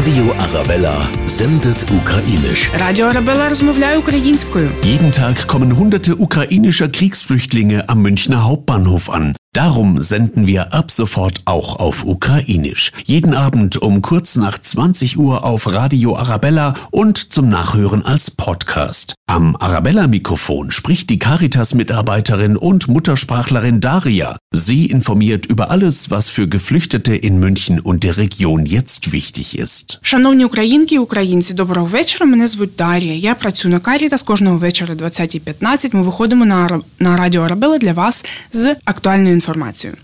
Radio Arabella sendet ukrainisch. Radio Arabella rozmawia ukrainskою. Jeden Tag kommen hunderte ukrainischer Kriegsflüchtlinge am Münchner Hauptbahnhof an. Darum senden wir ab sofort auch auf Ukrainisch. Jeden Abend um kurz nach 20 Uhr auf Radio Arabella und zum Nachhören als Podcast. Am Arabella-Mikrofon spricht die Caritas-Mitarbeiterin und Muttersprachlerin Daria. Sie informiert über alles, was für Geflüchtete in München und der Region jetzt wichtig ist. Шановні українки і українці, доброго вечора. Мене звуть Дар'я. Я працюю на Карітас кожного вечора 20.15. Ми виходимо на, Ара- на радіо Арабела для вас з актуальною інформацією.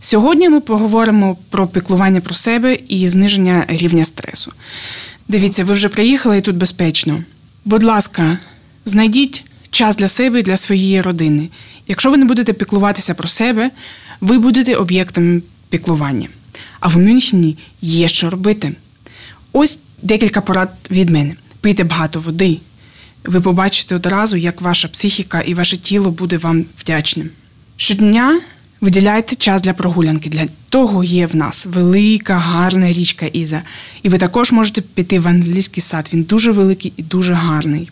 Сьогодні ми поговоримо про піклування про себе і зниження рівня стресу. Дивіться, ви вже приїхали і тут безпечно. Будь ласка, знайдіть час для себе і для своєї родини. Якщо ви не будете піклуватися про себе, ви будете об'єктом піклування. А в Мюнхені є що робити. Ось декілька порад від мене. Пийте багато води. Ви побачите одразу, як ваша психіка і ваше тіло буде вам вдячним. Щодня виділяйте час для прогулянки. Для того є в нас велика, гарна річка Іза. І ви також можете піти в англійський сад. Він дуже великий і дуже гарний.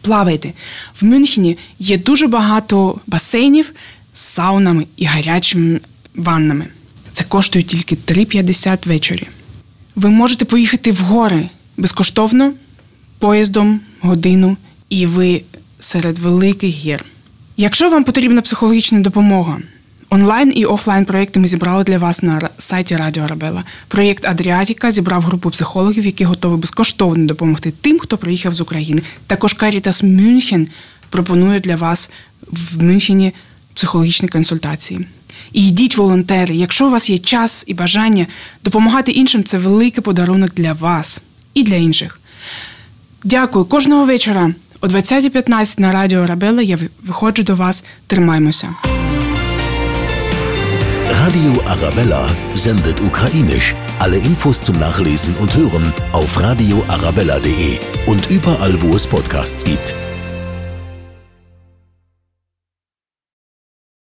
Плавайте. В Мюнхені є дуже багато басейнів з саунами і гарячими ваннами. Це коштує тільки 3,50 ввечері. Ви можете поїхати в гори безкоштовно, поїздом, годину, і ви серед великих гір. Якщо вам потрібна психологічна допомога, онлайн і офлайн проекти ми зібрали для вас на сайті Радіо Арабела. Проєкт Адріатіка зібрав групу психологів, які готові безкоштовно допомогти тим, хто приїхав з України. Також Caritas Мюнхен пропонує для вас в Мюнхені психологічні консультації. І йдіть, волонтери. Якщо у вас є час і бажання допомагати іншим, це великий подарунок для вас і для інших. Дякую. Кожного вечора о 20.15 на радіо Рабела я виходжу до вас. Тримаймося. Radio Arabella sendet ukrainisch. Alle Infos zum Nachlesen und Hören auf radioarabella.de und überall, wo es Podcasts gibt.